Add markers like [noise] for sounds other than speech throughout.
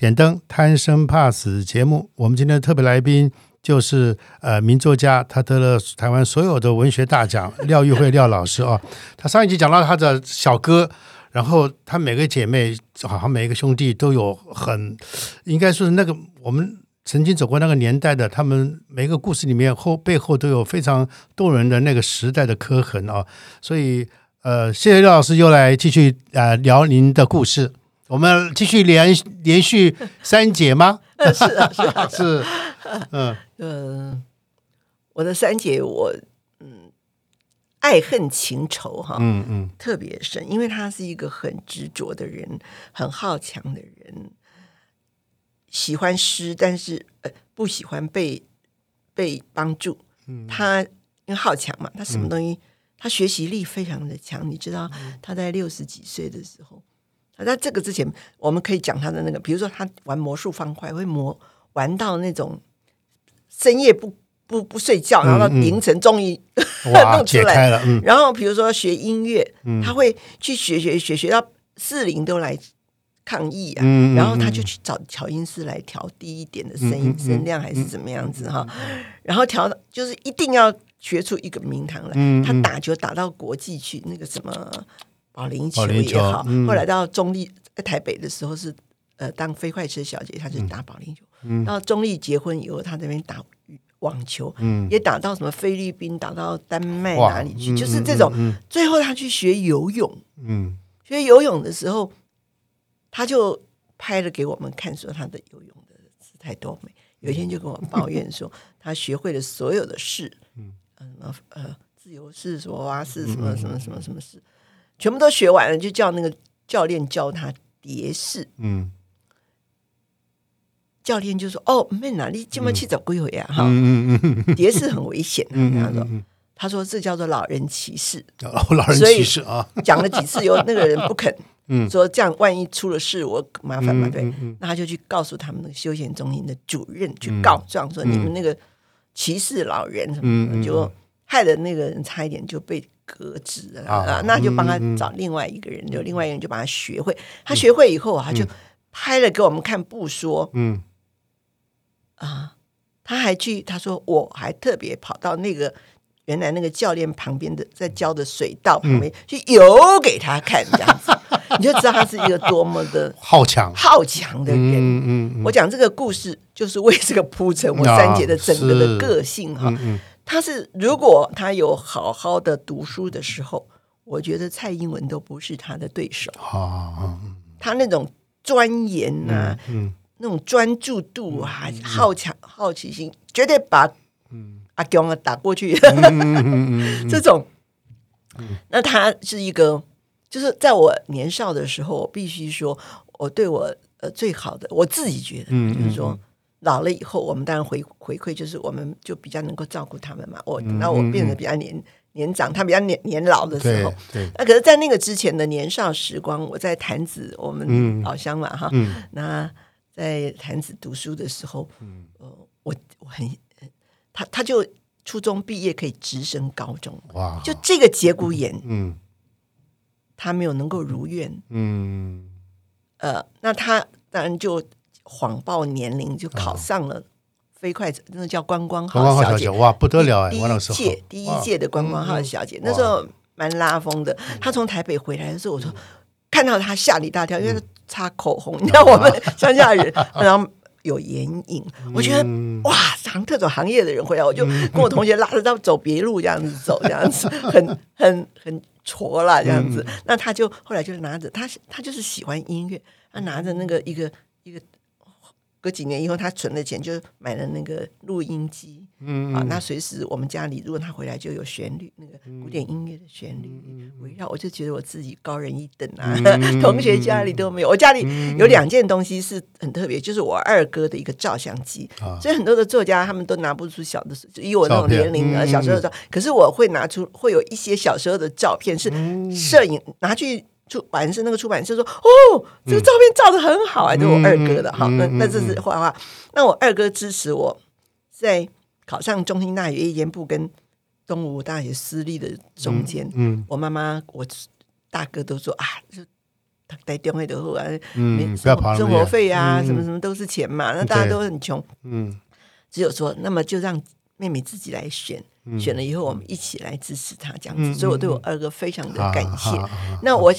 点灯贪生怕死》节目。我们今天的特别来宾就是呃名作家，他得了台湾所有的文学大奖，廖玉慧廖老师啊。他上一集讲到他的小哥，然后他每个姐妹，好像每一个兄弟都有很，应该说是那个我们曾经走过那个年代的，他们每个故事里面后背后都有非常动人的那个时代的刻痕啊。所以呃，谢谢廖老师又来继续呃聊您的故事。我们继续连连续三节吗？[laughs] 是啊，是啊，[laughs] 是，嗯嗯，我的三姐，我嗯，爱恨情仇哈，嗯嗯特别深，因为他是一个很执着的人，很好强的人，喜欢诗，但是呃不喜欢被被帮助。嗯他因为好强嘛，他什么东西，他学习力非常的强。你知道他在六十几岁的时候，啊在这个之前，我们可以讲他的那个，比如说他玩魔术方块，会魔玩到那种深夜不不不睡觉，然后到凌晨终于哇，[laughs] 弄出来了，嗯。然后比如说学音乐，他会去学学学学到四零都来抗议啊，然后他就去找调音师来调低一点的声音、声量还是怎么样子哈，然后调就是一定要学出一个名堂来。嗯他打球打到国际去，那个什么保龄球也好，嗯后来到中立在台北的时候是呃当飞快车小姐，她就打保龄球。到中立结婚以后，她那边打网球，嗯。也打到什么菲律宾，打到丹麦哪里去，嗯就是这种。嗯最后她去学游泳，嗯。学游泳的时候，她就拍了给我们看，说她的游泳的姿态多美。有一天就跟我抱怨说，[laughs] 他学会了所有的事，嗯，么呃自由式、什么蛙式、什么什么什么什么式，全部都学完了，就叫那个教练教他蝶式。嗯教练就说：“哦，妹哪你这么去找归回啊？哈，嗯嗯嗯蝶式很危险的。嗯他说嗯：“他说这叫做老人歧视。[laughs] ”哦，老人歧视啊，讲了几次以后，那个人不肯，[laughs] 嗯说这样万一出了事，我麻烦麻烦。嗯嗯那他就去告诉他们那个休闲中心的主任去告状，说你们那个歧视老人什么就害得那个人差一点就被革职了啊啊。那就帮他找另外一个人，就另外一个人就把他学会。他学会以后啊，他就拍了给我们看不说嗯啊，他还去他说我还特别跑到那个。原来那个教练旁边的在教的水道旁边、去游给他看，这样子 [laughs] 你就知道他是一个多么的好强，好强的人。嗯嗯嗯我讲这个故事，就是为这个铺陈我三姐的整个的个性哈。嗯他是如果他有好好的读书的时候，我觉得蔡英文都不是他的对手。好，他那种钻研呐、嗯那种专注度啊，好强好奇心，绝对把阿公啊打过去。嗯 [laughs] 这种，那他是一个，就是在我年少的时候，我必须说，我对我呃最好的，我自己觉得，嗯就是说。老了以后，我们当然回回馈，就是我们就比较能够照顾他们嘛。我那我变得比较年年长，他比较年年老的时候，对，那可是，在那个之前的年少时光，我在潭子，我嗯。们老乡嘛哈，嗯。那在潭子读书的时候，呃，我我很，他他就初中毕业可以直升高中，哇，就这个节骨眼，嗯。他没有能够如愿，嗯。呃，那他当然就谎报年龄，就考上了飞快，那个叫观光观光号小姐，，哇，不得了哎，第一届第一届的观光号小姐，那哇。时候蛮拉风的。她从台北回来的时候，我说看到她吓了一大跳，因为她擦口红，你知道我们乡下人，[laughs] 然后有眼影，我觉得嗯哇，航特种行业的人回来，我就跟我同学拉着到走别路这样子走，这样子 [laughs] 很很很挫啦，这样子。那他就后来就拿着他他就是喜欢音乐，他拿着那个一个一个隔几年以后，他存了钱，就买了那个录音机，嗯啊，那随时我们家里如果他回来就有旋律，那个古典音乐的旋律嗯围绕，我就觉得我自己高人一等啊。[laughs] 同学家里都没有，我家里嗯有两件东西是很特别，就是我二哥的一个照相机，啊。所以很多的作家他们都拿不出小的时候，就以我那种年龄啊，嗯小时候的照，可是我会拿出会有一些小时候的照片是嗯。摄影拿去。出版社那个出版社说：“哦，这个照片照的很好啊，这是我二哥的哈。那那这是画画。那我二哥支持我在考上中兴大学夜间部跟东吴大学私立的中间。嗯我妈妈、我大哥都说啊，就他带电话的后啊，嗯不要跑那么生活远费啊，嗯什么什么都是钱嘛，那大家都很穷。嗯只有说，那么就让妹妹自己来选，选了以后我们一起来支持他这样子。嗯所以我对我二哥非常的感谢。那我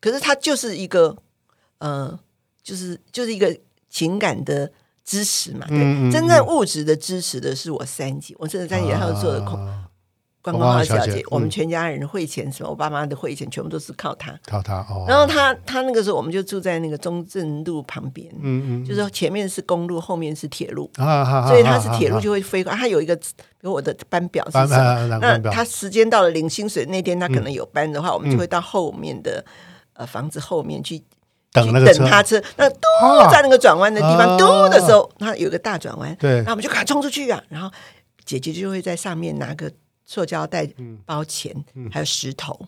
可是他就是一个呃，就是就是一个情感的支持嘛。对，真正物质的支持的是我三姐，我真的三姐还有做的空啊观光号小观光号小姐姐，我们嗯全家人汇钱什么，我爸妈的汇钱全部都是靠她。靠他哦，然后他他那个时候我们就住在那个中正路旁边，嗯嗯就是说前面是公路，后面是铁路。所以他是铁路就就会飞过，他有一个，比如我的班表是班什么，啊班那表。他时间到了领薪水那天，他可能有班的话，我们就会到后面的呃房子后面去去等那个车等他车，那嘟啊在那个转弯的地方啊。嘟的时候，他有个大转弯，对。然后我们就赶快冲出去啊，然后姐姐就会在上面拿个塑胶袋嗯。包钱，还有石头，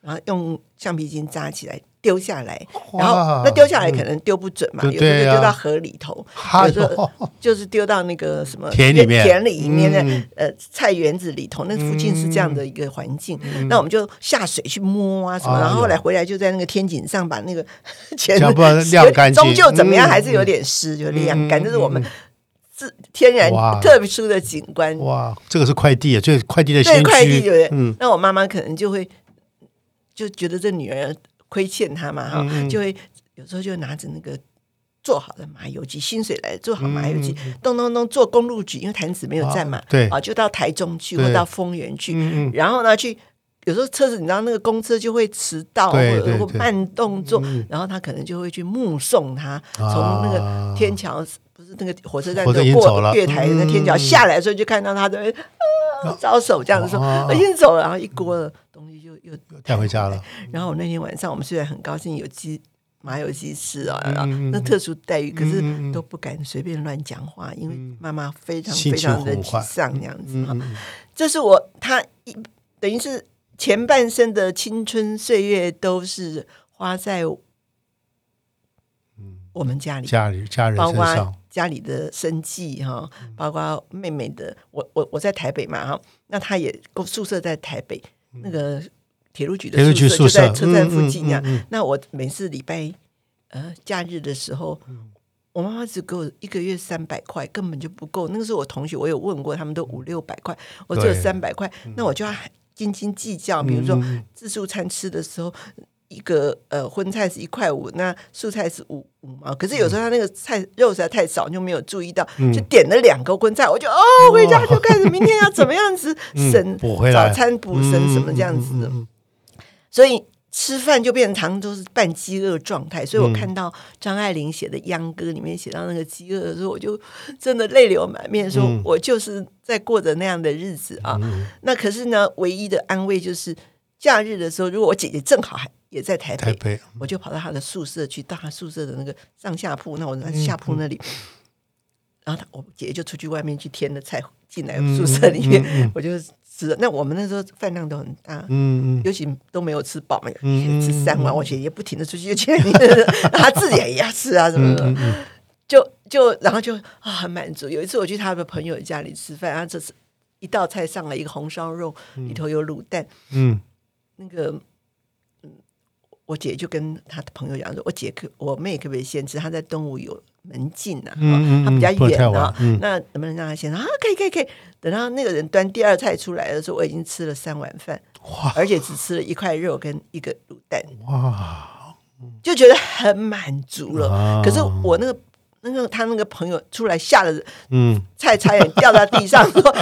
然后用橡皮筋扎起来丢下来，然后那丢下来可能丢不准嘛，对有时候丢到河里头，哎有时候就是丢到那个什么田里面。田里面的、嗯。呃菜园子里头，那附近是这样的一个环境。那我们就下水去摸啊什么，然后后来回来就在那个天井上把那个钱这样不然晾干净。[laughs] 终究怎么样嗯。还是有点湿，就晾干。嗯。这是我们自天然哇。特殊的景观。哇，这个是快递啊，就是快递的对先驱，快递对不对？嗯。那我妈妈可能就会就觉得这女儿亏欠她嘛哈，就会有时候就拿着那个做好的麻油鸡，薪水来做好麻油鸡，嗯咚咚咚做公路局，因为潭子没有站嘛，啊对。啊，就到台中去或到丰原去，然后呢去。有时候车子，你知道那个公车就会迟到，或者或对对对。慢动作，嗯然后他可能就会去目送他从啊那个天桥，不是那个火车站就过月台那天桥嗯下来的时候，就看到他在招手这样子说，哦我已经走了，然后一锅的东西就又带回家了。然后我那天晚上，我们虽然很高兴有鸡麻油鸡吃啊，那特殊待遇，可是都不敢随便乱讲话，因为妈妈非常非常的沮丧这样子哈。这是我他一等于是前半生的青春岁月都是花在我们家里，家里家人包括身上，家里的生计哈，嗯。包括妹妹的，我我我在台北嘛哈，那她也宿舍在台北，那个铁路局的宿舍就在车站附近呀、嗯嗯嗯。嗯那我每次礼拜呃假日的时候，我妈妈只给我一个月三百块，根本就不够。那个时候我同学我有问过，他们都五六百块，我只有三百块，那我就要斤斤计较。比如说嗯。自助餐吃的时候。一个呃荤菜是一块五，那素菜是五五毛。可是有时候他那个菜肉实在太少，就没有注意到，嗯就点了两个荤菜，我就哦回家就开始明天要怎么样子 [laughs] 省早餐补省什么这样子的。所以吃饭就变成常都是半饥饿状态。所以我嗯看到张爱玲写的《秧歌》里面写到那个饥饿的时候，我就真的泪流满面，说嗯我就是在过着那样的日子啊。那可是呢，唯一的安慰就是假日的时候，如果我姐姐正好还也在台北，台北我就跑到他的宿舍去，到他宿舍的那个上下铺，那我在下铺那里。然后他我姐姐就出去外面去添了菜进来宿舍里面，嗯嗯嗯我就吃了。那我们那时候饭量都很大，嗯嗯尤其都没有吃饱嘛，嗯吃三碗，我姐姐不停的出去就去里面，她自己也要吃啊什么嗯的，就就然后就啊很满足。有一次我去他的朋友家里吃饭，然后这次一道菜上来一个红烧肉，里头有卤蛋，嗯那个。嗯我姐就跟她的朋友讲说：“我姐可我妹可不可以先吃？她在东吴有门禁啊，嗯嗯她比较远啊。嗯那能不能让她先啊？可以可以可以。等到那个人端第二菜出来的时候，我已经吃了三碗饭，哇而且只吃了一块肉跟一个卤蛋，哇，就觉得很满足了。啊可是我那个那个他那个朋友出来吓得嗯。菜差点掉到地上，[laughs] 说：“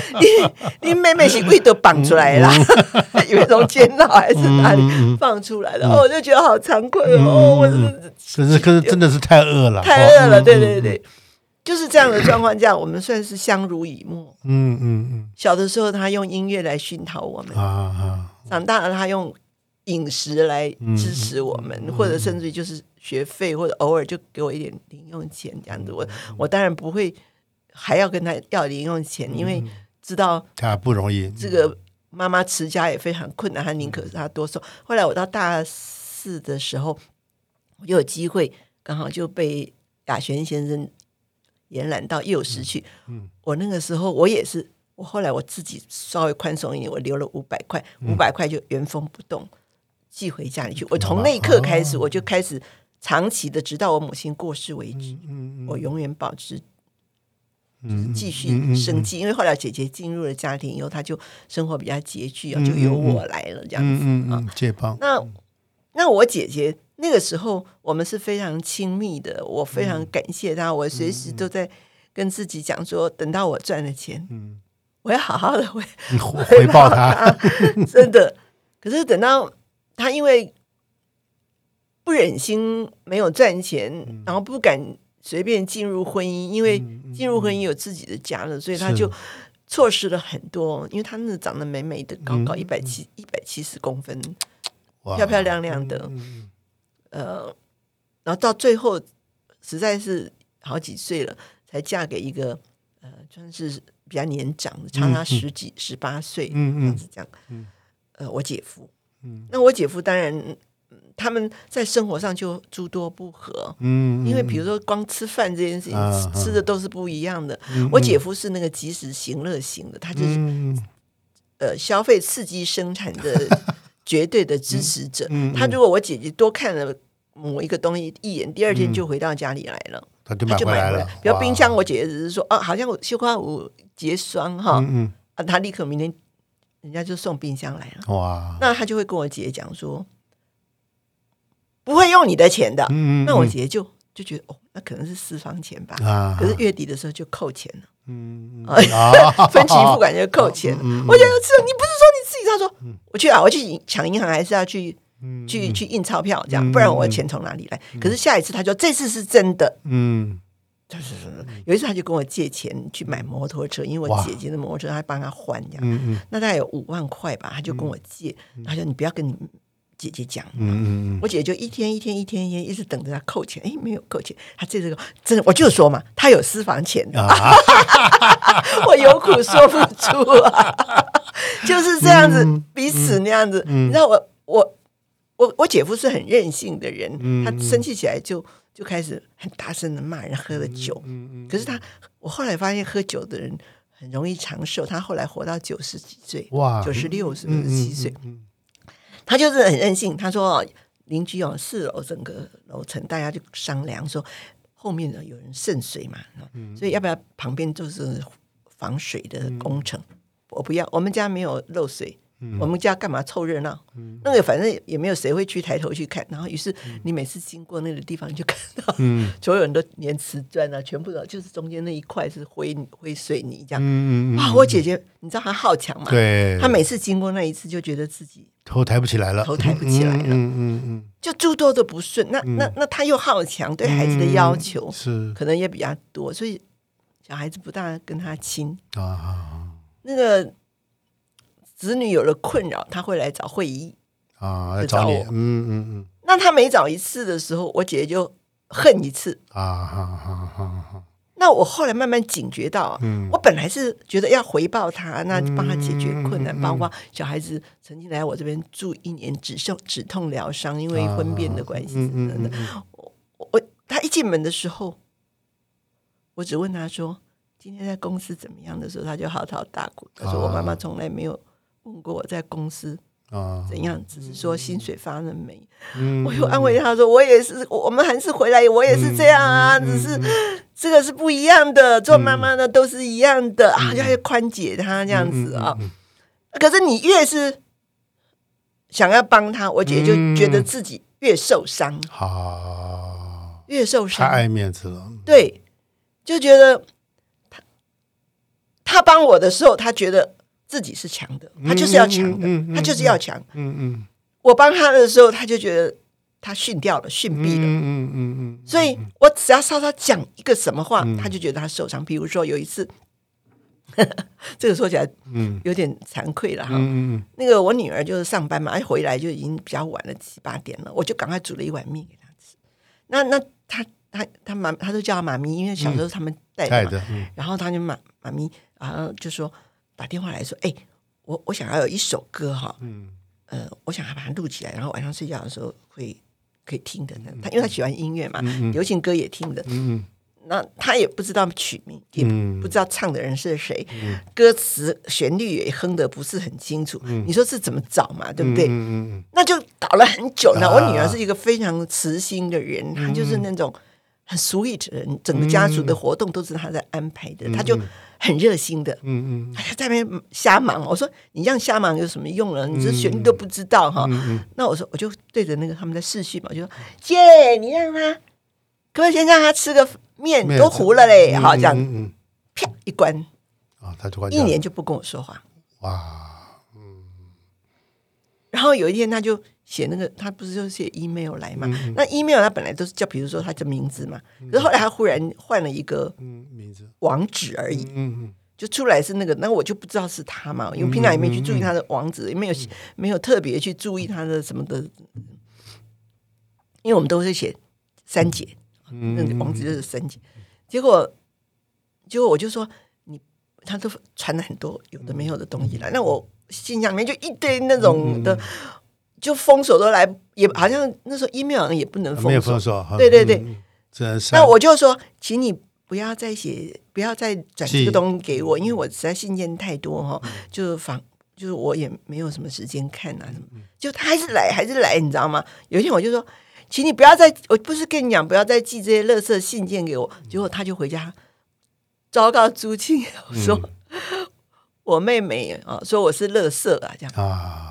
你你妹妹是胃都绑出来了，[laughs] 以为从监牢还是哪里放出来的。”哦，我就觉得好惭愧哦，我是可是可是真的是太饿了，太饿了，哦对对对。就是这样的状况下，我们算是相濡以沫。嗯嗯嗯。小的时候，他用音乐来熏陶我们。啊，长大了，他用饮食来支持我们，或者甚至于就是学费，或者偶尔就给我一点零用钱这样子。我我当然不会还要跟他要零用钱，因为知道他不容易，这个妈妈持家也非常困难，他宁可是他多送。后来我到大四的时候，我就有机会，刚好就被雅璇先生延揽到幼师去。嗯。我那个时候我也是，我后来我自己稍微宽松一点，我留了五百块，五百块就原封不动寄回家里去。我从那一刻开始，我就开始长期的，直到我母亲过世为止，嗯我永远保持嗯继续生计，因为后来姐姐进入了家庭以后，她就生活比较拮据啊，就由我来了这样子。啊嗯嗯，借帮，那那我姐姐那个时候我们是非常亲密的，我非常感谢她，我随时都在跟自己讲说，等到我赚了钱，嗯，我要好好的回回报她，[laughs] 真的。可是等到她因为不忍心没有赚钱，嗯。然后不敢随便进入婚姻，因为进入婚姻有自己的家了，所以他就错失了很多。因为他那长得美美的，高嗯高一百七一百七十公分，漂漂亮亮的，嗯呃，然后到最后实在是好几岁了，才嫁给一个呃，算是比较年长的，差他十几、十八岁，嗯嗯。这样子这样。嗯。呃，我姐夫，嗯那我姐夫当然，嗯他们在生活上就诸多不和。嗯，因为比如说光吃饭这件事情，啊吃吃的都是不一样的。嗯我姐夫是那个及时行乐型的，他就是、嗯呃消费刺激生产的 [laughs] 绝对的支持者。他如果我姐姐多看了某一个东西一眼，第二天就回到家里来了，他就买回来。比如冰箱，我姐姐只是说哦，好像我绣花舞结霜哈，嗯啊，他立刻明天人家就送冰箱来了，嗯，哇，那他就会跟我姐姐讲说，不会用你的钱的。嗯嗯，那我姐姐就就觉得哦，那可能是私房钱吧。啊，可是月底的时候就扣钱了，嗯 [laughs] 分期付款就扣钱了。我觉得是，你不是说你自己？他说我去啊，我去抢银行还是要去嗯去去印钞票，这样不然我钱从哪里来？可是下一次他说这次是真的，嗯有一次他就跟我借钱去买摩托车，因为我姐姐的摩托车他帮他换这样，嗯嗯那大概有五万块吧，他就跟我借，他说你不要跟你姐姐讲。嗯嗯我姐就一天一天一天一天一直等着他扣钱，哎，没有扣钱，他这个真的，我就说嘛，他有私房钱的，啊，[laughs] 我有苦说不出啊，[laughs] 就是这样子，嗯彼此那样子。嗯你知道我我我我姐夫是很任性的人，嗯。他生气起来就就开始很大声的骂人，喝了酒。嗯嗯可是他，我后来发现喝酒的人很容易长寿，他后来活到九十几岁，哇，九十六是不嗯是七岁？嗯他就是很任性。他说哦邻居哦，四楼整个楼层大家就商量说，后面呢有人渗水嘛，嗯所以要不要旁边就是防水的工程？我不要，我们家没有漏水。嗯我们家干嘛凑热闹？那个反正也没有谁会去抬头去看。然后，于是你每次经过那个地方，你就看到嗯 [laughs] 所有人都粘瓷砖啊，全部都就是中间那一块是灰灰水泥这样。嗯嗯，啊，我姐姐，你知道她好强嘛？对，她每次经过那一次，就觉得自己头抬不起来了，头抬不起来了嗯嗯嗯就诸多的不顺。那那那她又好强，对孩子的要求嗯，是可能也比较多，所以小孩子不大跟她亲。啊那个子女有了困扰，他会来找会议。啊，来找我嗯嗯嗯那他每找一次的时候，我姐姐就恨一次。啊哈哈哈哈，那我后来慢慢警觉到，嗯我本来是觉得要回报他，那帮他解决困难，嗯嗯嗯包括小孩子曾经来我这边住一年，止痛止痛疗伤，因为婚变的关系等等。嗯我我他一进门的时候，我只问他说：“今天在公司怎么样？”的时候，他就嚎啕大哭。他说：“我妈妈从来没有问过我在公司啊，怎样，只是说薪水发了没。”嗯我又安慰他说：“我也是，我们还是回来，我也是这样啊，嗯只是这个是不一样的。做妈妈的都是一样的啊，就还宽解他这样子啊。嗯可是你越是想要帮他，我姐就觉得自己越受伤，好，越受伤。太爱面子了，对，就觉得他他帮我的时候，他觉得自己是强的，他就是要强的，嗯嗯嗯嗯他就是要强。嗯嗯我帮他的时候，他就觉得他训掉了，训毙了。嗯嗯嗯嗯，所以我只要稍稍讲一个什么话，他就觉得他受伤。比如说有一次，[laughs] 这个说起来，嗯，有点惭愧了哈。嗯嗯那个我女儿就是上班嘛，一，回来就已经比较晚了，七八点了，我就赶快煮了一碗面给她吃。那那她她她妈，她都叫她妈咪，因为小时候他们带的嘛。然后她就妈妈咪，然后就说打电话来说，哎，我我想要有一首歌哈，嗯，呃，我想要把它录起来，然后晚上睡觉的时候会可以听的。他因为他喜欢音乐嘛，流行歌也听的。嗯。那他也不知道曲名，也不知道唱的人是谁，歌词旋律也哼的不是很清楚。你说是怎么找嘛？对不对？那就搞了很久呢。我女儿是一个非常慈心的人，她就是那种很 sweet 的人，整个家族的活动都是她在安排的，她就很热心的。嗯嗯，在那边瞎忙。我说你这样瞎忙有什么用呢？你这旋律都不知道哈。那我说我就对着那个他们在试训嘛，我就说姐，你让他，可不可以先让他吃个。面都糊了嘞，好这样，啪一关啊，他一年就不跟我说话。哇，嗯。然后有一天，他就写那个，他不是就写 email 来嘛？那 email 他本来都是叫，比如说他的名字嘛。可是后来他忽然换了一个名字。网址而已，嗯嗯，就出来是那个，那我就不知道是他嘛，因为平常也没去注意他的网址，也没有没有特别去注意他的什么的，因为我们都是写三姐。那王子就是三姐，结果结果我就说你，他都传了很多有的没有的东西来，那我信箱里面就一堆那种的，就封锁都来，也好像那时候 email 也不能封锁，对对对，那我就说，请你不要再写，不要再转这个东西给我，因为我实在信件太多哈，就是仿，就是我也没有什么时间看啊什么，就他还是来还是来，你知道吗？有一天我就说。请你不要再，我不是跟你讲，不要再寄这些垃圾信件给我。结果他就回家，昭告朱庆说：“我妹妹啊，说我是垃圾啊，这样啊，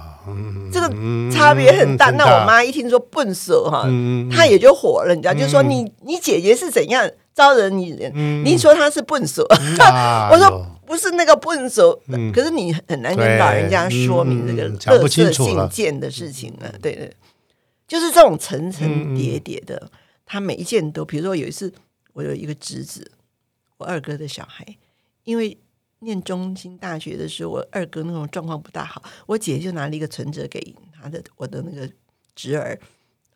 这个差别很大。”那我妈一听说笨手哈，她也就火了，你知道，就说你你姐姐是怎样招惹你人？你说她是笨手，[laughs] 我说不是那个笨手，可是你很难跟老人家说明这个垃圾信件的事情啊，对对。就是这种层层叠叠的，他每一件都，比如说有一次，我有一个侄子，我二哥的小孩，因为念中心大学的时候，我二哥那种状况不大好，我姐就拿了一个存折给他的我的那个侄儿，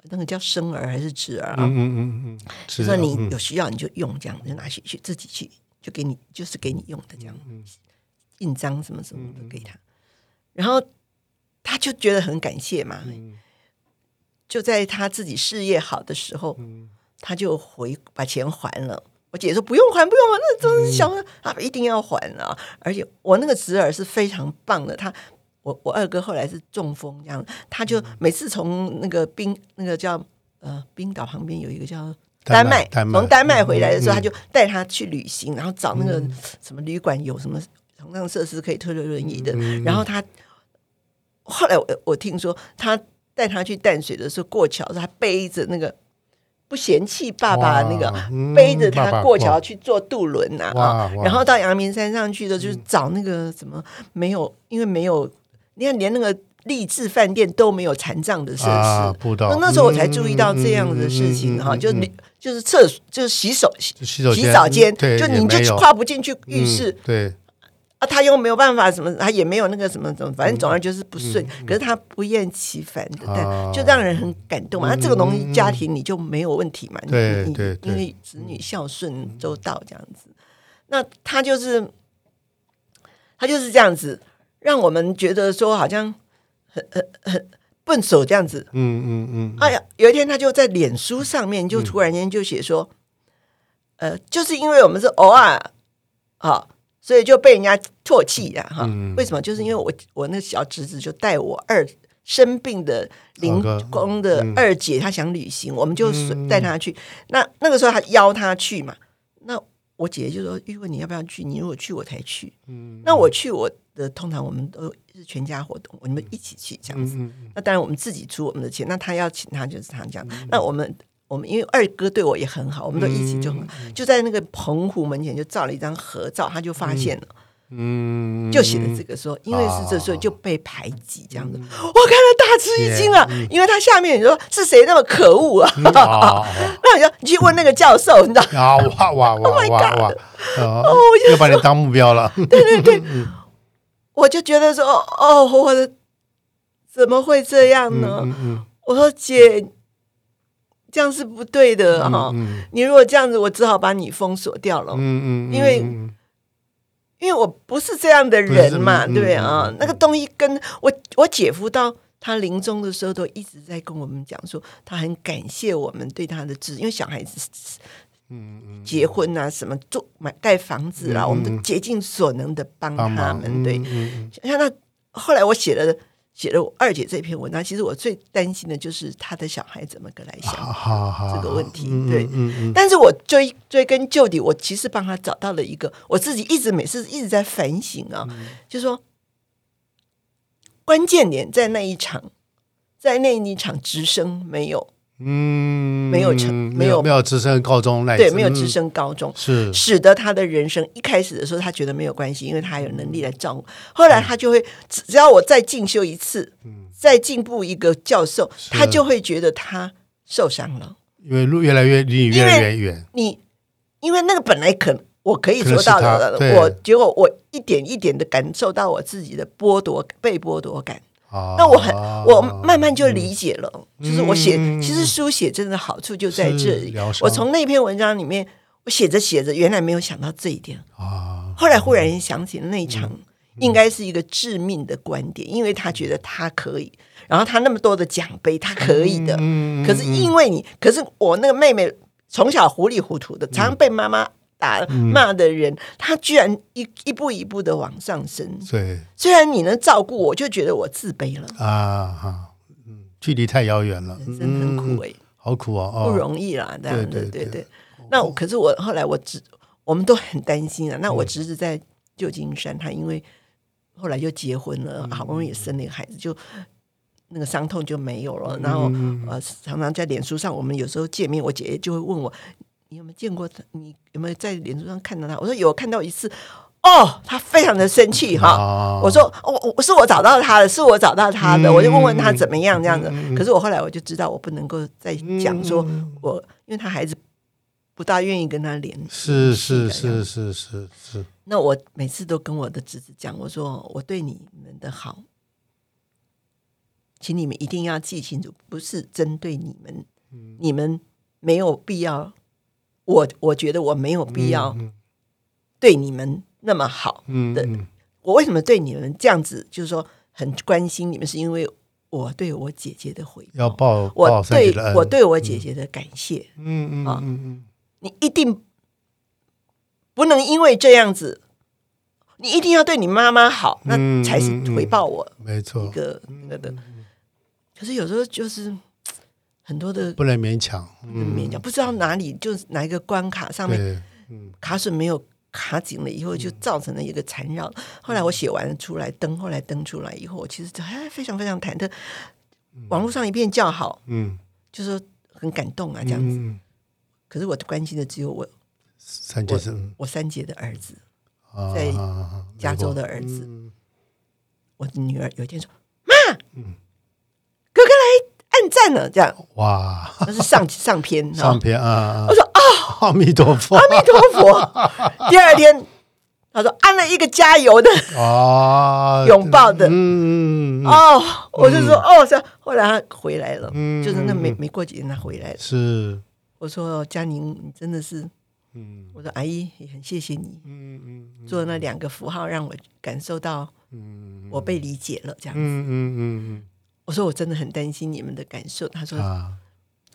那个叫生儿还是侄儿啊？嗯嗯嗯嗯，就说你有需要你就用，这样就拿去去自己去，就给你就是给你用的这样，印章什么什么的给他，然后他就觉得很感谢嘛。就在他自己事业好的时候，他就回把钱还了。我姐说不用还，不用还，那真是小啊，一定要还啊！而且我那个侄儿是非常棒的，他我我二哥后来是中风这样，他就每次从那个冰那个叫呃冰岛旁边有一个叫丹麦，从丹麦回来的时候，他就带他去旅行，然后找那个什么旅馆有什么同样设施可以推轮轮椅的，然后他后来我我听说他。带他去淡水的时候过桥，他背着那个不嫌弃爸爸那个背着他过桥去坐渡轮呐啊，然后到阳明山上去的，就是找那个什么没有，因为没有，你看连那个励志饭店都没有残障的设施，那那时候我才注意到这样的事情哈，就你就是厕所就是洗手洗洗澡间，就你就跨不进去浴室，对。他又没有办法什么，他也没有那个什么什么，反正总而就是不顺。可是他不厌其烦的，但就让人很感动啊。这个东西家庭你就没有问题嘛？对对，因为子女孝顺周到这样子。那他就是他就是这样子，让我们觉得说好像很很很笨手这样子。嗯嗯嗯。哎呀，有一天他就在脸书上面就突然间就写说，呃，就是因为我们是偶尔啊。所以就被人家唾弃了哈？为什么？就是因为我我那小侄子就带我二生病的临工的二姐，她想旅行，我们就带她去。那那个时候还邀她去嘛，那我姐姐就说：“玉问你要不要去？你如果去，我才去。”嗯，那我去，我的通常我们都是全家活动，我们一起去这样子。那当然我们自己出我们的钱，那他要请他就是他这样。那我们。我们因为二哥对我也很好，我们都一起就很就在那个澎湖门前就照了一张合照，他就发现了，嗯，就写了这个说，因为是这所以就被排挤这样子。我看了大吃一惊啊，因为他下面你说是谁那么可恶啊？[laughs] 那你就你去问那个教授，你知道 [laughs] 啊？哇哇哇哇哇！[laughs] 哦，又把你当目标了。对对对，我就觉得说，哦，我的怎么会这样呢？我说姐。这样是不对的哈！你如果这样子，我只好把你封锁掉了。嗯嗯，因为因为我不是这样的人嘛，对啊。那个东西跟我我姐夫到他临终的时候，都一直在跟我们讲说，他很感谢我们对他的支持，因为小孩子嗯嗯结婚啊，什么住买盖房子啦，我们都竭尽所能的帮他们。对，像他后来我写了。写了我二姐这篇文章，其实我最担心的就是她的小孩怎么个来想这个问题。对，但是我追追根究底，我其实帮他找到了一个，我自己一直每次一直在反省啊，就说关键点在那一场，在那一场直升没有。嗯，没有成，没有没有直升高中那对，没有直升高中是。使得他的人生一开始的时候，他觉得没有关系，因为他有能力来照顾。后来他就会，只要我再进修一次，嗯，再进步一个教授，他就会觉得他受伤了，因为路越来越离你越来越远。你因为那个本来可我可以做到的，我结果我一点一点的感受到我自己的剥夺被剥夺感。那我很，我慢慢就理解了，就是我写，其实书写真的好处就在这里。我从那篇文章里面，我写着写着，原来没有想到这一点啊。后来忽然想起那场，应该是一个致命的观点，因为他觉得他可以，然后他那么多的奖杯，他可以的。可是因为你，可是我那个妹妹从小糊里糊涂的，常常被妈妈。打骂的人，他居然一一步一步的往上升。对，虽然你能照顾我，就觉得我自卑了啊哈，嗯，距离太遥远了，人生很苦哎，好苦哦，不容易啦，这样对对对。那可是我后来我侄，我们都很担心啊。那我侄子在旧金山，他因为后来就结婚了，好不容易也生了一个孩子，就那个伤痛就没有了。然后呃，常常在脸书上，我们有时候见面，我姐姐就会问我。你有没有见过他？你有没有在脸书上看到他？我说有，看到一次。哦，他非常的生气哈。我说我我是我找到他的，是我找到他的。我就问问他怎么样这样子。可是我后来我就知道，我不能够再讲说我，因为他孩子不大愿意跟他连。是是是是是是。那我每次都跟我的侄子讲，我说我对你们的好，请你们一定要记清楚，不是针对你们，你们没有必要。我我觉得我没有必要对你们那么好的。我为什么对你们这样子？就是说很关心你们，是因为我对我姐姐的回要报我对我对我姐姐的感谢。嗯嗯啊嗯嗯，你一定不能因为这样子，你一定要对你妈妈好，那才是回报我。没错，一个那个的。可是有时候就是。很多的不能勉强，嗯勉强不知道哪里就哪一个关卡上面，卡榫没有卡紧了以后，就造成了一个缠绕。后来我写完出来登，后来登出来以后，我其实哎非常非常忐忑。网络上一片叫好，嗯，就说很感动啊，这样子。可是我关心的只有我三姐，我三姐的儿子，在加州的儿子。我的女儿有一天说：“妈，哥哥来。”暗赞了，这样。哇，那是上上篇，[laughs] 上篇啊！我说啊，阿弥陀佛，阿弥陀佛。[laughs] 第二天，他说按了一个加油的 [laughs] 啊，拥抱的，嗯哦，我就说哦，是。后来他回来了，就是那没没过几天他回来了。是，我说佳宁，你真的是，嗯，我说阿姨也很谢谢你，嗯嗯，做那两个符号让我感受到，嗯，我被理解了，这样子，嗯嗯嗯。我说我真的很担心你们的感受。他说：“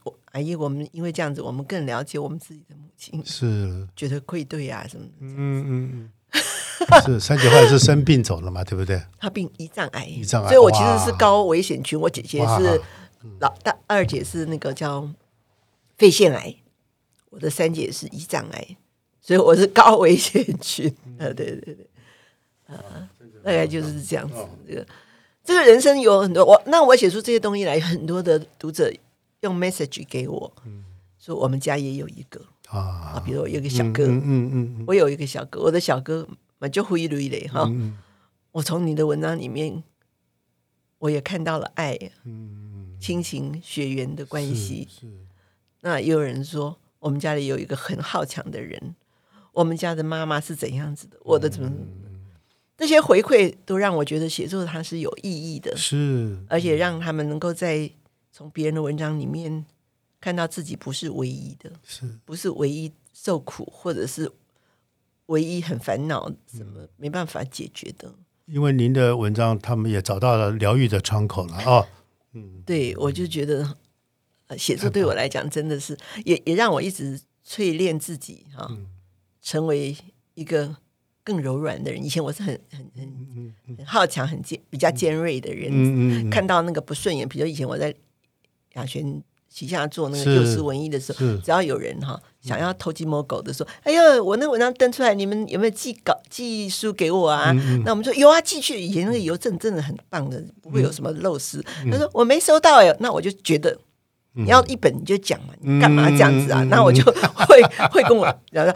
我阿姨，我们因为这样子，我们更了解我们自己的母亲，是觉得愧对啊什么的。”嗯嗯嗯，[laughs] 是三姐后来是生病走了嘛，对不对？她病胰脏癌，胰脏癌，所以我其实是高危险群。我姐姐是老大，二姐是那个叫肺腺癌，我的三姐是胰脏癌，所以我是高危险群。[laughs] 呃，对对对，呃，大概就是这样子，这个。这个人生有很多，我那我写出这些东西来，很多的读者用 message 给我，说我们家也有一个。啊，比如我有一个小哥，嗯嗯嗯，我有一个小哥，我的小哥嘛就灰绿嘞哈。嗯我从你的文章里面，我也看到了爱、嗯，亲情、血缘的关系。是那也有人说，我们家里有一个很好强的人，我们家的妈妈是怎样子的，我的怎么这些回馈都让我觉得写作它是有意义的，是而且让他们能够在从别人的文章里面看到自己不是唯一的，是不是唯一受苦，或者是唯一很烦恼，什么没办法解决的。因为您的文章，他们也找到了疗愈的窗口了哦。对我就觉得，呃，写作对我来讲真的是，也也让我一直淬炼自己哈、成为一个更柔软的人。以前我是很很很很好强、很尖、比较尖锐的人，嗯嗯嗯，看到那个不顺眼，比如以前我在雅璇旗下做那个是幼师文艺的时候，只要有人哈想要偷鸡摸狗的说：“哎呦，我那文章登出来，你们有没有寄稿寄书给我啊？”嗯那我们说有啊，寄去。以前那个邮政真的很棒的，不会有什么漏失。嗯他说我没收到哎，那我就觉得。你要一本你就讲嘛，你干嘛这样子啊？嗯那我就会会跟我然后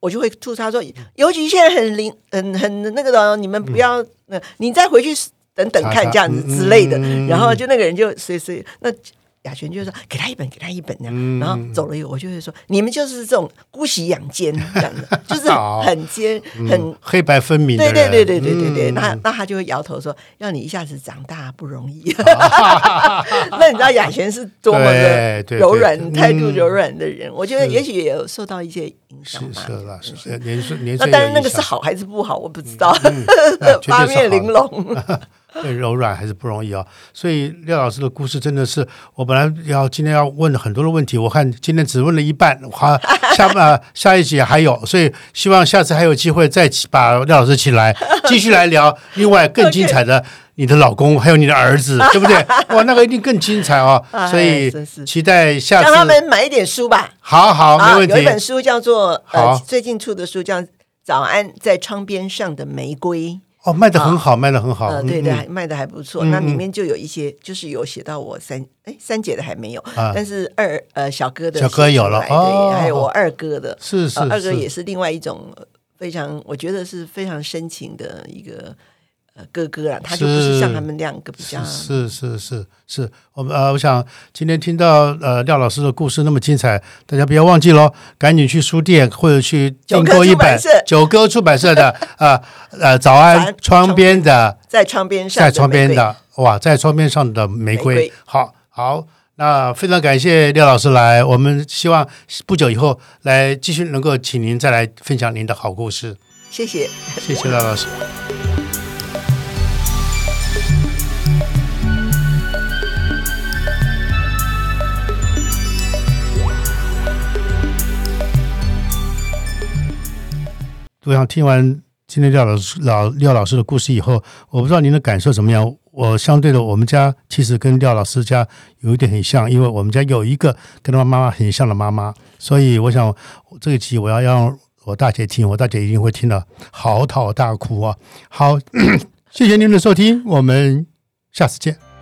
我就会吐槽说，尤其现在很灵，很很那个的，你们不要，那，你再回去等等看这样子之类的。然后就那个人就随随那雅璇就说给他一本，给他一本这样。嗯。然后走了以后，我就会说你们就是这种姑息养奸 [laughs] 这样的，就是很奸很嗯黑白分明的对人，对对对对对。对，嗯。那那他就会摇头说：“要你一下子长大不容易。[laughs] ” [laughs] 那你知道雅璇是多么的柔软、对。态度嗯。柔软的人？我觉得也许也有受到一些影响吧。是是，是是是年岁年那岁当然那个是有影响。好还是不好，我不知道。八面玲珑，对柔软还是不容易啊、所以廖老师的故事真的是，我本来要今天要问很多的问题，我看今天只问了一半，好下呃下一集还有，所以希望下次还有机会再起把廖老师请来，继续来聊另外更精彩的你的老公还有你的儿子，对不对？哇，那个一定更精彩哦，[laughs] 哎所以期待下次让他们买一点书吧。好好没问题有一。本书叫做好呃，最近出的书叫《早安在窗边上的玫瑰》。哦，卖的很好，卖的很好，对对，嗯。卖的还不错。嗯那里嗯。面就有一些，就是有写到我三哎三姐的还没有，啊。但是二呃小哥的小哥有了对，还有我二哥的，是是呃二哥也是另外一种呃非常，我觉得是非常深情的一个呃哥哥啊，他就不是是像他们两个比较。是是是是是，我们呃，我想今天听到呃廖老师的故事那么精彩，大家不要忘记喽，赶紧去书店或者去订购一本九歌出版社的呃呃早安早安窗边的。在窗边上，在窗边，的哇，在窗边上的玫瑰，玫瑰。好好。那非常感谢廖老师来，我们希望不久以后来继续能够请您再来分享您的好故事，谢谢。谢谢廖老师。我想听完今天廖老师老廖老师的故事以后，我不知道您的感受怎么样。我相对的，我们家其实跟廖老师家有一点很像，因为我们家有一个跟他妈妈很像的妈妈，所以我想这一集我要让我大姐听，我大姐一定会听了嚎啕大哭啊！好，[coughs] 谢谢您的收听，我们下次见。